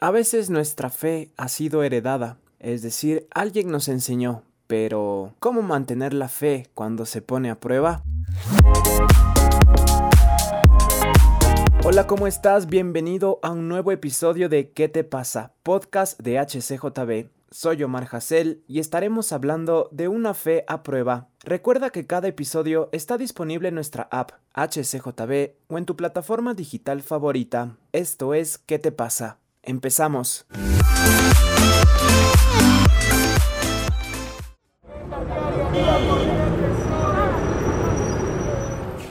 A veces nuestra fe ha sido heredada, es decir, alguien nos enseñó, pero ¿cómo mantener la fe cuando se pone a prueba? Hola, ¿cómo estás? Bienvenido a un nuevo episodio de ¿Qué te pasa? Podcast de HCJB. Soy Omar Hassel y estaremos hablando de una fe a prueba. Recuerda que cada episodio está disponible en nuestra app HCJB o en tu plataforma digital favorita. Esto es ¿Qué te pasa? Empezamos.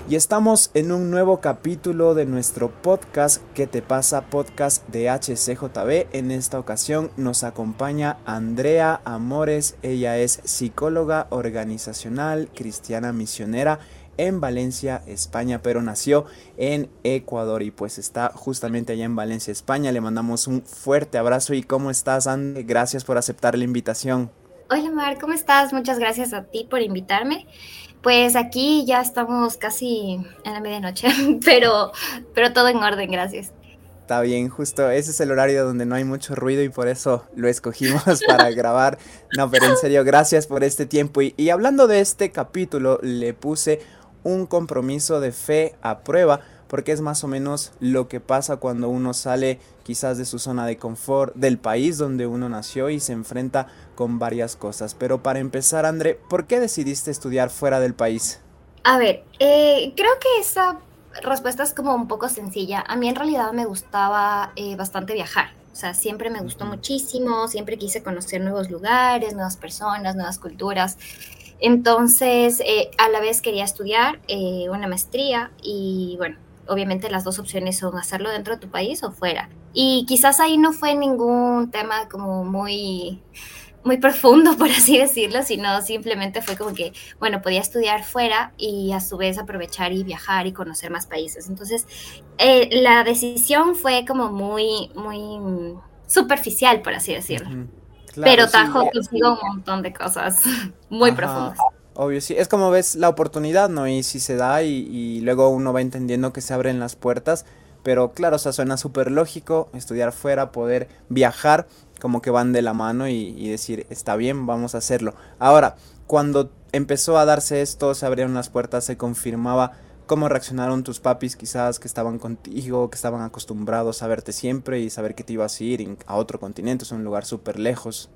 Y estamos en un nuevo capítulo de nuestro podcast ¿Qué te pasa? Podcast de HCJB. En esta ocasión nos acompaña Andrea Amores. Ella es psicóloga organizacional, cristiana misionera en Valencia, España, pero nació en Ecuador y pues está justamente allá en Valencia, España. Le mandamos un fuerte abrazo y ¿cómo estás, Andy? Gracias por aceptar la invitación. Hola, Mar, ¿cómo estás? Muchas gracias a ti por invitarme. Pues aquí ya estamos casi en la medianoche, pero, pero todo en orden, gracias. Está bien, justo ese es el horario donde no hay mucho ruido y por eso lo escogimos para grabar. No, pero en serio, gracias por este tiempo. Y, y hablando de este capítulo, le puse un compromiso de fe a prueba, porque es más o menos lo que pasa cuando uno sale quizás de su zona de confort, del país donde uno nació y se enfrenta con varias cosas. Pero para empezar, André, ¿por qué decidiste estudiar fuera del país? A ver, eh, creo que esa respuesta es como un poco sencilla. A mí en realidad me gustaba eh, bastante viajar. O sea, siempre me gustó muchísimo, siempre quise conocer nuevos lugares, nuevas personas, nuevas culturas. Entonces, eh, a la vez quería estudiar eh, una maestría y bueno, obviamente las dos opciones son hacerlo dentro de tu país o fuera. Y quizás ahí no fue ningún tema como muy muy profundo, por así decirlo, sino simplemente fue como que, bueno, podía estudiar fuera y a su vez aprovechar y viajar y conocer más países. Entonces, eh, la decisión fue como muy, muy superficial, por así decirlo pero trajo consigo un montón de cosas muy profundas. Obvio, sí. Es como ves la oportunidad, ¿no? Y si se da y, luego uno va entendiendo que se abren las puertas. Pero claro, o sea, suena súper lógico estudiar fuera, poder viajar, como que van de la mano y, y, decir, está bien, vamos a hacerlo. Ahora, cuando empezó a darse esto, se abrieron las puertas, se confirmaba cómo reaccionaron tus papis quizás que estaban contigo, que estaban acostumbrados a verte siempre y saber que te ibas a ir a otro continente, es un lugar súper lejos.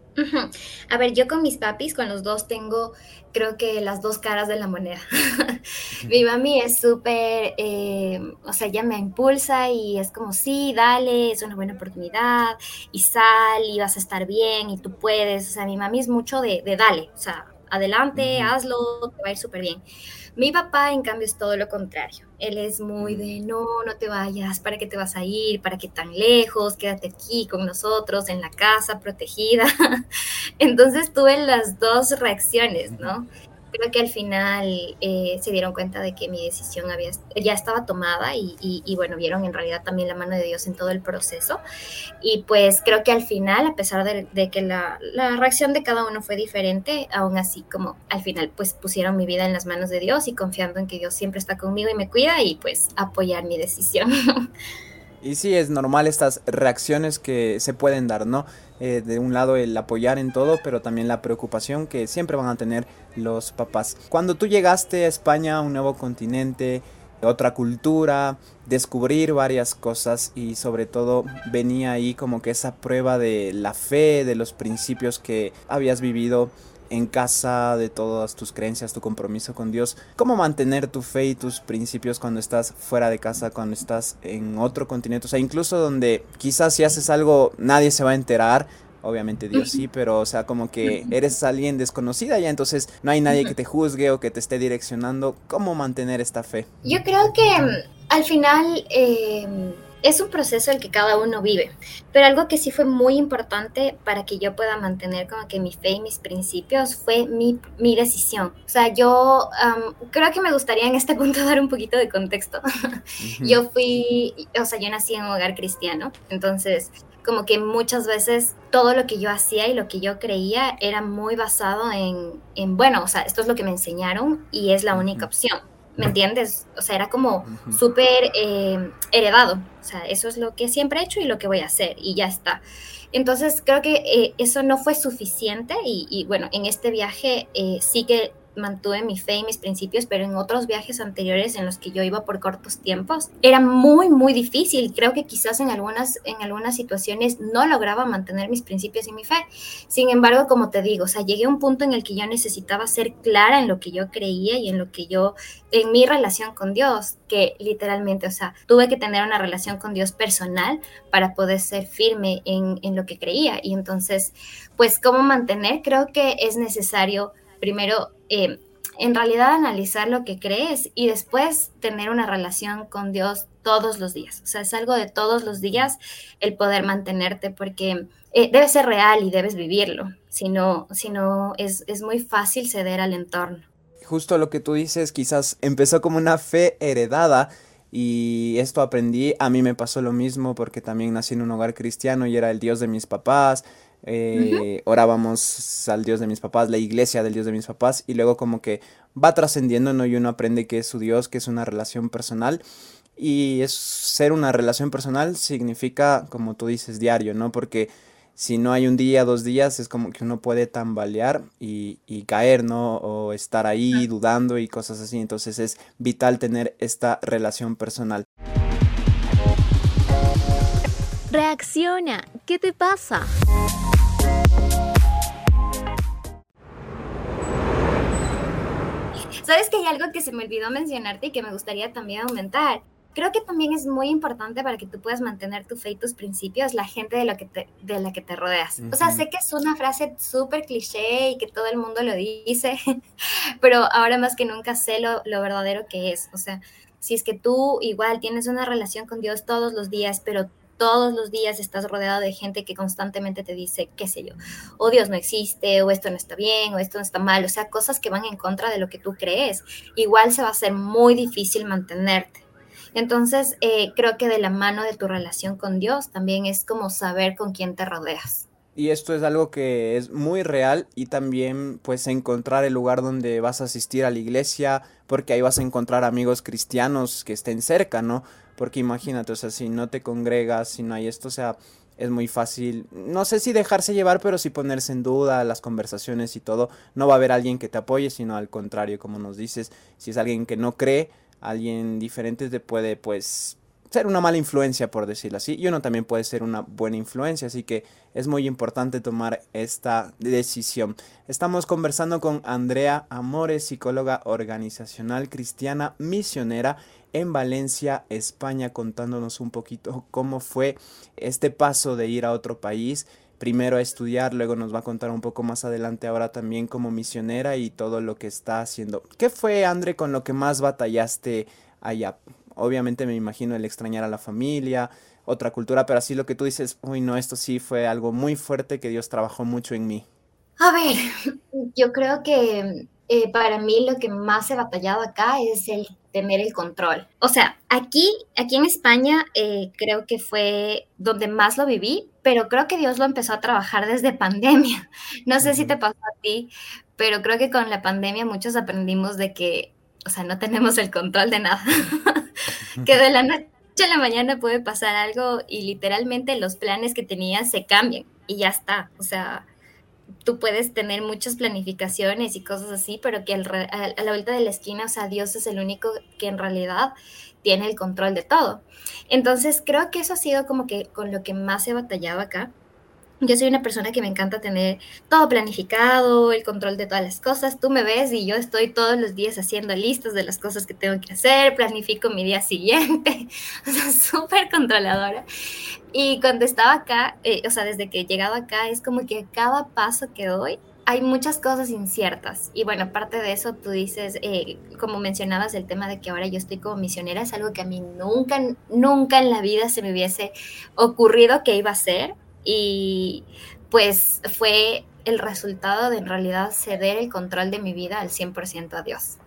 A ver, yo con mis papis, con los dos tengo, creo que las dos caras de la moneda. Mi mami es súper, eh, o sea, ella me impulsa y es como, sí, dale, es una buena oportunidad y sal y vas a estar bien y tú puedes. O sea, mi mami es mucho de, de dale, o sea, adelante, hazlo, te va a ir súper bien. Mi papá, en cambio, es todo lo contrario. Él es muy de, no, no te vayas, ¿para qué te vas a ir? ¿Para qué tan lejos? Quédate aquí con nosotros, en la casa, protegida. Entonces tuve las dos reacciones, ¿no? Creo que al final eh, se dieron cuenta de que mi decisión había, ya estaba tomada y, bueno, vieron en realidad también la mano de Dios en todo el proceso. Y pues creo que al final, a pesar de, que la, la, reacción de cada uno fue diferente, aún así como al final pues pusieron mi vida en las manos de Dios y confiando en que Dios siempre está conmigo y me cuida y pues apoyar mi decisión. Y sí, es normal estas reacciones que se pueden dar, ¿no? Eh, de un lado el apoyar en todo, pero también la preocupación que siempre van a tener los papás. Cuando tú llegaste a España, un nuevo continente, otra cultura, descubrir varias cosas y sobre todo venía ahí como que esa prueba de la fe, de los principios que habías vivido en casa, de todas tus creencias, tu compromiso con Dios, cómo mantener tu fe y tus principios cuando estás fuera de casa, cuando estás en otro continente, o sea, incluso donde quizás si haces algo nadie se va a enterar, obviamente Dios sí, pero o sea, como que eres alguien desconocida ya, entonces no hay nadie que te juzgue o que te esté direccionando, ¿cómo mantener esta fe? Yo creo que mm, al final... Eh es un proceso el que cada uno vive, pero algo que sí fue muy importante para que yo pueda mantener como que mi fe y mis principios fue mi, mi decisión. O sea, yo creo que me gustaría en este punto dar un poquito de contexto. Yo fui, o sea, yo nací en un hogar cristiano, entonces como que muchas veces todo lo que yo hacía y lo que yo creía era muy basado en, en bueno, o sea, esto es lo que me enseñaron y es la única opción. ¿me entiendes? O sea, era como súper eh, heredado. O sea, eso es lo que siempre he hecho y lo que voy a hacer y ya está. Entonces, creo que eh, eso no fue suficiente y, bueno, en este viaje eh, sí que mantuve mi fe y mis principios, pero en otros viajes anteriores en los que yo iba por cortos tiempos, era muy, muy difícil. Creo que quizás en algunas, en algunas situaciones no lograba mantener mis principios y mi fe. Sin embargo, como te digo, o sea, llegué a un punto en el que yo necesitaba ser clara en lo que yo creía y en lo que yo, en mi relación con Dios, que literalmente, o sea, tuve que tener una relación con Dios personal para poder ser firme en, en lo que creía. Y entonces, pues, ¿cómo mantener? Creo que es necesario primero eh, en realidad analizar lo que crees y después tener una relación con Dios todos los días. O sea, es algo de todos los días el poder mantenerte porque eh, debe ser real y debes vivirlo. Si no, si no es, es muy fácil ceder al entorno. Justo lo que tú dices, quizás empezó como una fe heredada y esto aprendí, a mí me pasó lo mismo porque también nací en un hogar cristiano y era el Dios de mis papás, eh, orábamos al Dios de mis papás, la iglesia del Dios de mis papás, y luego como que va trascendiendo, ¿no? Y uno aprende que es su Dios, que es una relación personal. Y es ser una relación personal significa, como tú dices, diario, ¿no? Porque si no hay un día, dos días, es como que uno puede tambalear y, y caer, ¿no? O estar ahí dudando y cosas así. Entonces es vital tener esta relación personal. Reacciona, ¿qué te pasa? Sabes que hay algo que se me olvidó mencionarte y que me gustaría también aumentar. Creo que también es muy importante para que tú puedas mantener tu fe y tus principios la gente de, lo que te, de la que te rodeas. O sea, sé que es una frase súper cliché y que todo el mundo lo dice, pero ahora más que nunca sé lo, lo verdadero que es. O sea, si es que tú igual tienes una relación con Dios todos los días, pero todos los días estás rodeado de gente que constantemente te dice, qué sé yo, o Dios no existe, o esto no está bien, o esto no está mal, o sea, cosas que van en contra de lo que tú crees, igual se va a hacer muy difícil mantenerte. Entonces, eh, creo que de la mano de tu relación con Dios también es como saber con quién te rodeas. Y esto es algo que es muy real y también pues encontrar el lugar donde vas a asistir a la iglesia, porque ahí vas a encontrar amigos cristianos que estén cerca, ¿no? Porque imagínate, o sea, si no te congregas, si no hay esto, o sea, es muy fácil, no sé si dejarse llevar, pero sí ponerse en duda las conversaciones y todo. No va a haber alguien que te apoye, sino al contrario, como nos dices, si es alguien que no cree, alguien diferente te puede, pues, ser una mala influencia, por decirlo así, y uno también puede ser una buena influencia, así que es muy importante tomar esta decisión. Estamos conversando con Andrea Amores, psicóloga organizacional cristiana misionera en Valencia, España, contándonos un poquito cómo fue este paso de ir a otro país, primero a estudiar, luego nos va a contar un poco más adelante ahora también como misionera y todo lo que está haciendo. ¿Qué fue, André, con lo que más batallaste allá? Obviamente me imagino el extrañar a la familia, otra cultura, pero así lo que tú dices, uy, no, esto sí fue algo muy fuerte que Dios trabajó mucho en mí. A ver, yo creo que eh, para mí lo que más he batallado acá es el tener el control. O sea, aquí, aquí en España eh, creo que fue donde más lo viví, pero creo que Dios lo empezó a trabajar desde pandemia. No sé si te pasó a ti, pero creo que con la pandemia muchos aprendimos de que, o sea, no tenemos el control de nada. que de la noche a la mañana puede pasar algo y literalmente los planes que tenías se cambian y ya está. O sea, tú puedes tener muchas planificaciones y cosas así, pero que a la vuelta de la esquina, o sea, Dios es el único que en realidad tiene el control de todo. Entonces, creo que eso ha sido como que con lo que más he batallado acá. Yo soy una persona que me encanta tener todo planificado, el control de todas las cosas. Tú me ves y yo estoy todos los días haciendo listas de las cosas que tengo que hacer, planifico mi día siguiente, o sea, súper controladora. Y cuando estaba acá, eh, o sea, desde que he llegado acá, es como que cada paso que doy hay muchas cosas inciertas. Y bueno, aparte de eso, tú dices, eh, como mencionabas, el tema de que ahora yo estoy como misionera, es algo que a mí nunca, nunca en la vida se me hubiese ocurrido que iba a ser y pues fue el resultado de en realidad ceder el control de mi vida al 100% a Dios.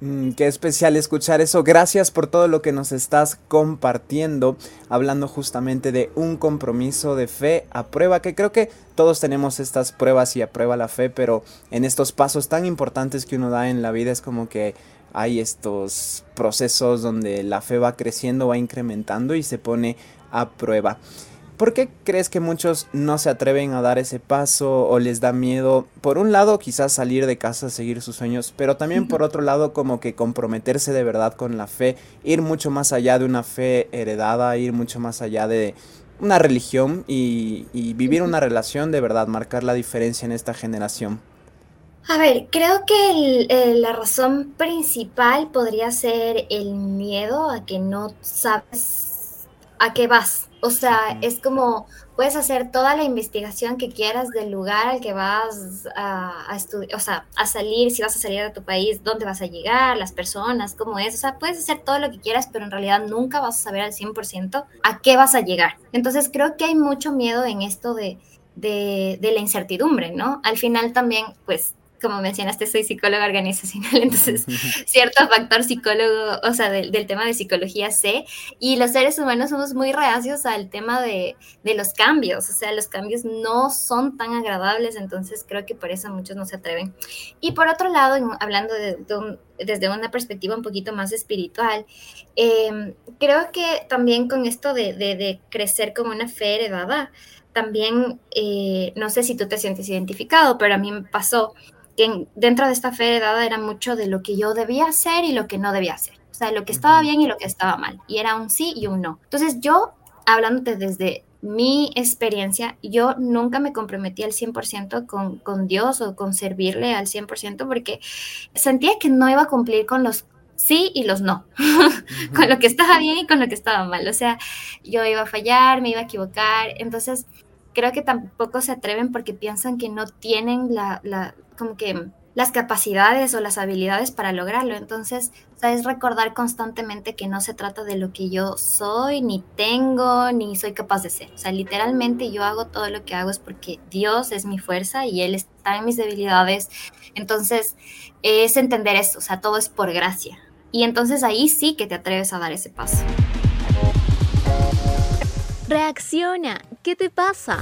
Mm, qué especial escuchar eso. Gracias por todo lo que nos estás compartiendo, hablando justamente de un compromiso de fe a prueba, que creo que todos tenemos estas pruebas y a prueba la fe, pero en estos pasos tan importantes que uno da en la vida es como que hay estos procesos donde la fe va creciendo, va incrementando y se pone a prueba. ¿Por qué crees que muchos no se atreven a dar ese paso o les da miedo? Por un lado, quizás salir de casa, seguir sus sueños, pero también por otro lado, como que comprometerse de verdad con la fe, ir mucho más allá de una fe heredada, ir mucho más allá de una religión y, vivir una relación de verdad, marcar la diferencia en esta generación. A ver, creo que la razón principal podría ser el miedo a que no sabes a qué vas, o sea, es como puedes hacer toda la investigación que quieras del lugar al que vas a, estudiar, o sea, a salir, si vas a salir de tu país, dónde vas a llegar, las personas, cómo es. O sea, puedes hacer todo lo que quieras, pero en realidad nunca vas a saber al 100% a qué vas a llegar. Entonces, creo que hay mucho miedo en esto de, de, de la incertidumbre, ¿no? Al final también, pues como mencionaste, soy psicóloga organizacional, entonces cierto factor psicólogo, o sea, del, tema de psicología sé, y los seres humanos somos muy reacios al tema de, los cambios, o sea, los cambios no son tan agradables, entonces creo que por eso muchos no se atreven. Y por otro lado, hablando desde una perspectiva un poquito más espiritual, em, creo que también con esto de, de crecer como una fe heredada, también, eh, no sé si tú te sientes identificado, pero a mí me pasó que dentro de esta fe dada era mucho de lo que yo debía hacer y lo que no debía hacer. O sea, lo que estaba bien y lo que estaba mal. Y era un sí y un no. Entonces yo, hablándote desde mi experiencia, yo nunca me comprometí al 100% con, con Dios o con servirle al 100% porque sentía que no iba a cumplir con los sí y los no, con lo que estaba bien y con lo que estaba mal. O sea, yo iba a fallar, me iba a equivocar. Entonces, creo que tampoco se atreven porque piensan que no tienen la, la como que las capacidades o las habilidades para lograrlo. Entonces, es recordar constantemente que no se trata de lo que yo soy, ni tengo, ni soy capaz de ser. O sea, literalmente yo hago todo lo que hago es porque Dios es mi fuerza y Él está en mis debilidades. Entonces, es entender eso, o sea, todo es por gracia. Y entonces ahí sí que te atreves a dar ese paso. Reacciona, ¿qué te pasa?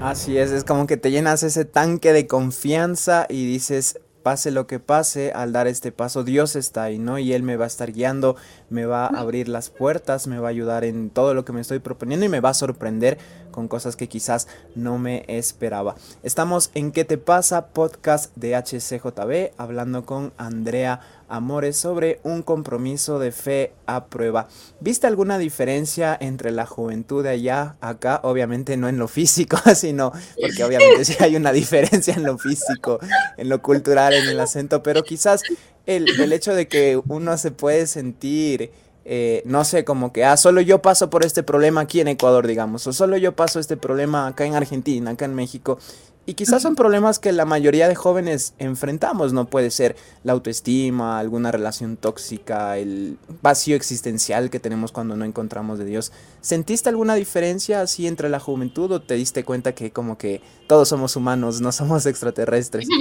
Así es, es como que te llenas ese tanque de confianza y dices, pase lo que pase, al dar este paso, Dios está ahí, ¿no? Y Él me va a estar guiando, me va a abrir las puertas, me va a ayudar en todo lo que me estoy proponiendo y me va a sorprender con cosas que quizás no me esperaba. Estamos en ¿Qué te pasa? Podcast de HCJB, hablando con Andrea Amores sobre un compromiso de fe a prueba. ¿Viste alguna diferencia entre la juventud de allá, acá? Obviamente no en lo físico, sino porque obviamente sí hay una diferencia en lo físico, en lo cultural, en el acento, pero quizás el, el hecho de que uno se puede sentir eh, no sé, como que, ah, solo yo paso por este problema aquí en Ecuador, digamos, o solo yo paso este problema acá en Argentina, acá en México. Y quizás son problemas que la mayoría de jóvenes enfrentamos, no puede ser la autoestima, alguna relación tóxica, el vacío existencial que tenemos cuando no encontramos de Dios. ¿Sentiste alguna diferencia así entre la juventud o te diste cuenta que como que todos somos humanos, no somos extraterrestres?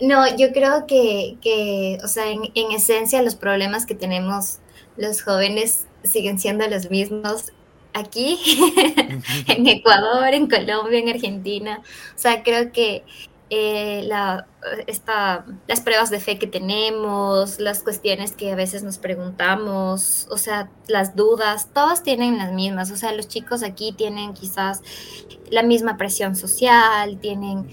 No, yo creo que, que o sea, en, en esencia los problemas que tenemos los jóvenes siguen siendo los mismos aquí, en Ecuador, en Colombia, en Argentina. O sea, creo que eh, la, esta, las pruebas de fe que tenemos, las cuestiones que a veces nos preguntamos, o sea, las dudas, todas tienen las mismas. O sea, los chicos aquí tienen quizás la misma presión social, tienen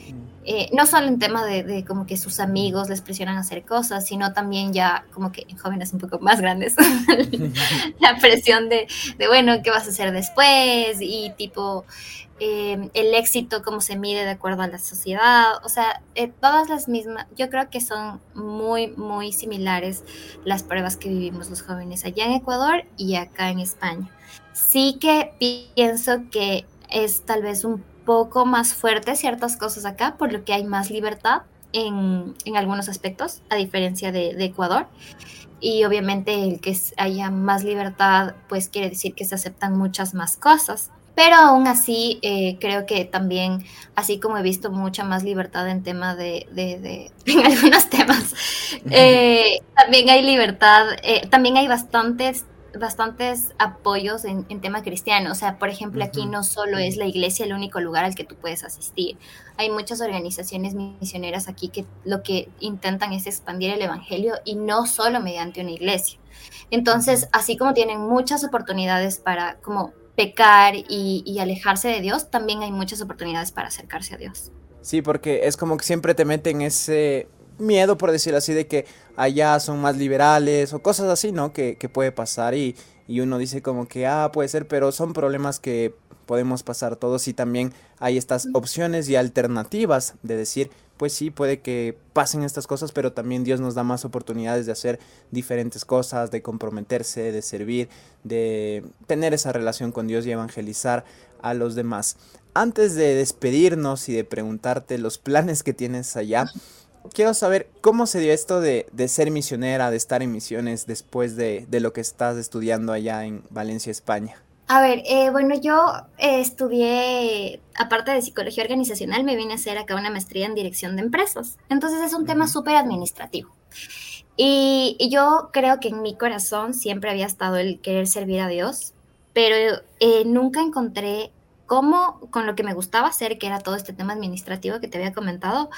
eh, no solo en tema de, como que sus amigos les presionan a hacer cosas, sino también ya como que en jóvenes un poco más grandes, la presión de, bueno, ¿qué vas a hacer después? Y tipo, eh, el éxito, cómo se mide de acuerdo a la sociedad, o sea, eh, todas las mismas, yo creo que son muy, muy similares las pruebas que vivimos los jóvenes allá en Ecuador y acá en España. Sí que pienso que es tal vez un poco más fuerte ciertas cosas acá, por lo que hay más libertad en, en algunos aspectos, a diferencia de, de, Ecuador. Y obviamente el que haya más libertad, pues quiere decir que se aceptan muchas más cosas. Pero aún así, eh, creo que también, así como he visto mucha más libertad en tema de, de, de en algunos temas, eh, también hay libertad, eh, también hay bastantes bastantes apoyos en, tema cristiano. O sea, por ejemplo, aquí no solo es la iglesia el único lugar al que tú puedes asistir. Hay muchas organizaciones misioneras aquí que lo que intentan es expandir el evangelio y no solo mediante una iglesia. Entonces, así como tienen muchas oportunidades para como pecar y, y alejarse de Dios, también hay muchas oportunidades para acercarse a Dios. Sí, porque es como que siempre te meten ese miedo, por decirlo así, de que allá son más liberales o cosas así, ¿no? Que, que puede pasar y, y, uno dice como que, ah, puede ser, pero son problemas que podemos pasar todos y también hay estas opciones y alternativas de decir, pues sí, puede que pasen estas cosas, pero también Dios nos da más oportunidades de hacer diferentes cosas, de comprometerse, de servir, de tener esa relación con Dios y evangelizar a los demás. Antes de despedirnos y de preguntarte los planes que tienes allá, quiero saber cómo se dio esto de, ser misionera, de estar en misiones después de, lo que estás estudiando allá en Valencia, España. A ver, eh, bueno, yo eh, estudié, aparte de psicología organizacional, me vine a hacer acá una maestría en dirección de empresas. Entonces es un tema súper administrativo. Y, yo creo que en mi corazón siempre había estado el querer servir a Dios, pero eh, nunca encontré cómo, con lo que me gustaba hacer, que era todo este tema administrativo que te había comentado,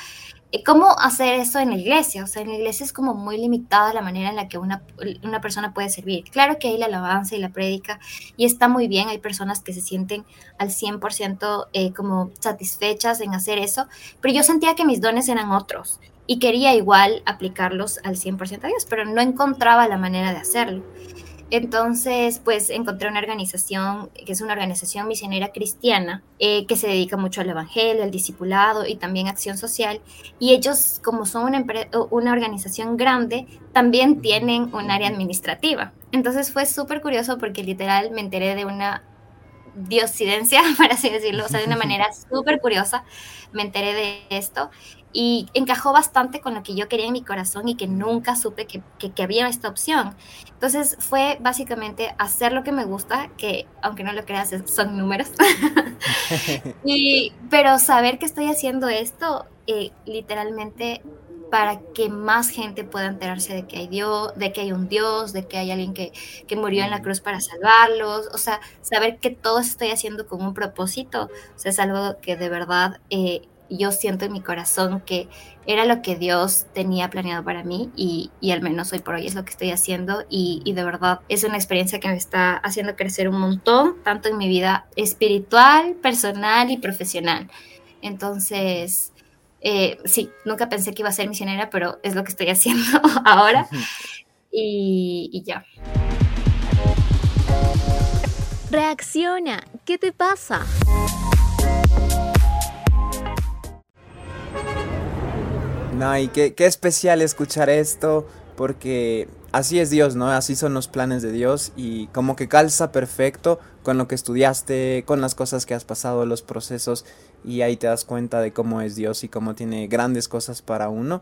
¿Cómo hacer eso en la iglesia? O sea, en la iglesia es como muy limitada la manera en la que una, una persona puede servir. Claro que hay la alabanza y la prédica y está muy bien, hay personas que se sienten al 100% eh, como satisfechas en hacer eso, pero yo sentía que mis dones eran otros y quería igual aplicarlos al 100% a Dios, pero no encontraba la manera de hacerlo. Entonces, pues encontré una organización que es una organización misionera cristiana eh, que se dedica mucho al evangelio, al discipulado y también acción social. Y ellos, como son una, una organización grande, también tienen un área administrativa. Entonces fue súper curioso porque literal me enteré de una diosidencia, por así decirlo, o sea, de una manera súper curiosa me enteré de esto y encajó bastante con lo que yo quería en mi corazón y que nunca supe que, había esta opción. Entonces fue básicamente hacer lo que me gusta, que aunque no lo creas son números, y, pero saber que estoy haciendo esto eh, literalmente para que más gente pueda enterarse de que hay Dios, de que hay un Dios, de que hay alguien que, que murió en la cruz para salvarlos, o sea, saber que todo estoy haciendo con un propósito, o sea, es algo que de verdad eh, yo siento en mi corazón que era lo que Dios tenía planeado para mí y, al menos hoy por hoy es lo que estoy haciendo y, de verdad es una experiencia que me está haciendo crecer un montón, tanto en mi vida espiritual, personal y profesional. Entonces, eh, sí, nunca pensé que iba a ser misionera, pero es lo que estoy haciendo ahora y, y ya. Reacciona, ¿qué te pasa? No, y qué, qué especial escuchar esto, porque así es Dios, ¿no? Así son los planes de Dios y como que calza perfecto con lo que estudiaste, con las cosas que has pasado, los procesos y ahí te das cuenta de cómo es Dios y cómo tiene grandes cosas para uno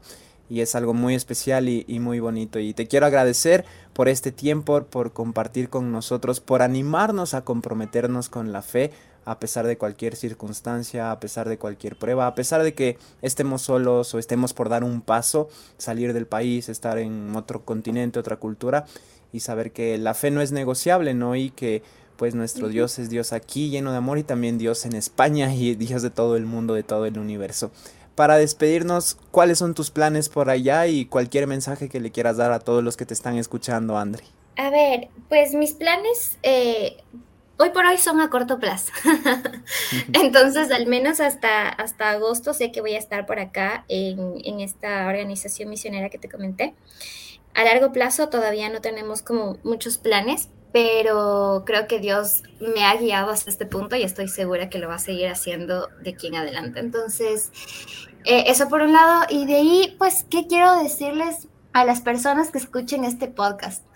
y es algo muy especial y, y, muy bonito. Y te quiero agradecer por este tiempo, por compartir con nosotros, por animarnos a comprometernos con la fe, a pesar de cualquier circunstancia, a pesar de cualquier prueba, a pesar de que estemos solos o estemos por dar un paso, salir del país, estar en otro continente, otra cultura y saber que la fe no es negociable, ¿no? Y que pues nuestro Dios es Dios aquí lleno de amor y también Dios en España y Dios de todo el mundo, de todo el universo. Para despedirnos, ¿cuáles son tus planes por allá y cualquier mensaje que le quieras dar a todos los que te están escuchando, André? A ver, pues mis planes eh, hoy por hoy son a corto plazo. Entonces, al menos hasta, hasta agosto sé que voy a estar por acá en, esta organización misionera que te comenté. A largo plazo todavía no tenemos como muchos planes, pero creo que Dios me ha guiado hasta este punto y estoy segura que lo va a seguir haciendo de aquí en adelante. Entonces, eh, eso por un lado. Y de ahí, pues, ¿qué quiero decirles a las personas que escuchen este podcast?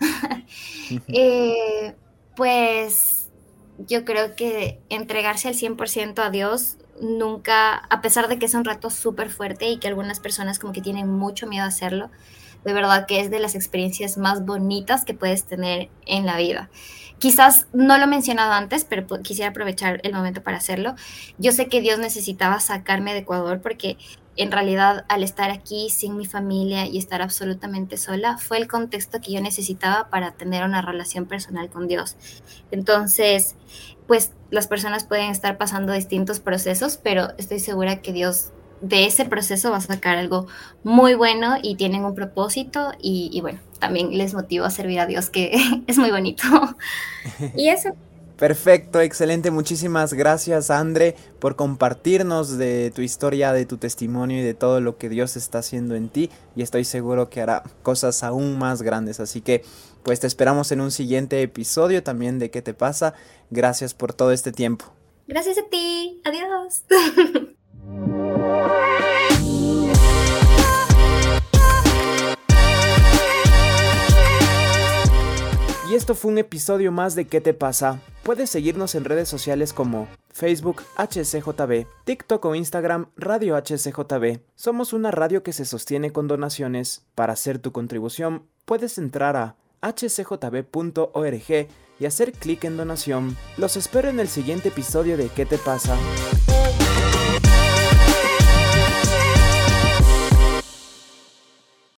Eh, pues yo creo que entregarse al 100% a Dios nunca, a pesar de que es un rato súper fuerte y que algunas personas como que tienen mucho miedo a hacerlo, de verdad que es de las experiencias más bonitas que puedes tener en la vida. Quizás no lo he mencionado antes, pero quisiera aprovechar el momento para hacerlo. Yo sé que Dios necesitaba sacarme de Ecuador porque en realidad al estar aquí sin mi familia y estar absolutamente sola fue el contexto que yo necesitaba para tener una relación personal con Dios. Entonces, pues las personas pueden estar pasando distintos procesos, pero estoy segura que Dios de ese proceso va a sacar algo muy bueno y tienen un propósito y, bueno, también les motivo a servir a Dios, que es muy bonito. y eso. Perfecto, excelente. Muchísimas gracias, Andre, por compartirnos de tu historia, de tu testimonio y de todo lo que Dios está haciendo en ti. Y estoy seguro que hará cosas aún más grandes. Así que, pues te esperamos en un siguiente episodio también de ¿Qué te pasa? Gracias por todo este tiempo. Gracias a ti. Adiós. Y esto fue un episodio más de ¿Qué te pasa? Puedes seguirnos en redes sociales como Facebook HCJB, TikTok o Instagram Radio HCJB. Somos una radio que se sostiene con donaciones. Para hacer tu contribución, puedes entrar a hcjb.org y hacer clic en donación. Los espero en el siguiente episodio de ¿Qué te pasa?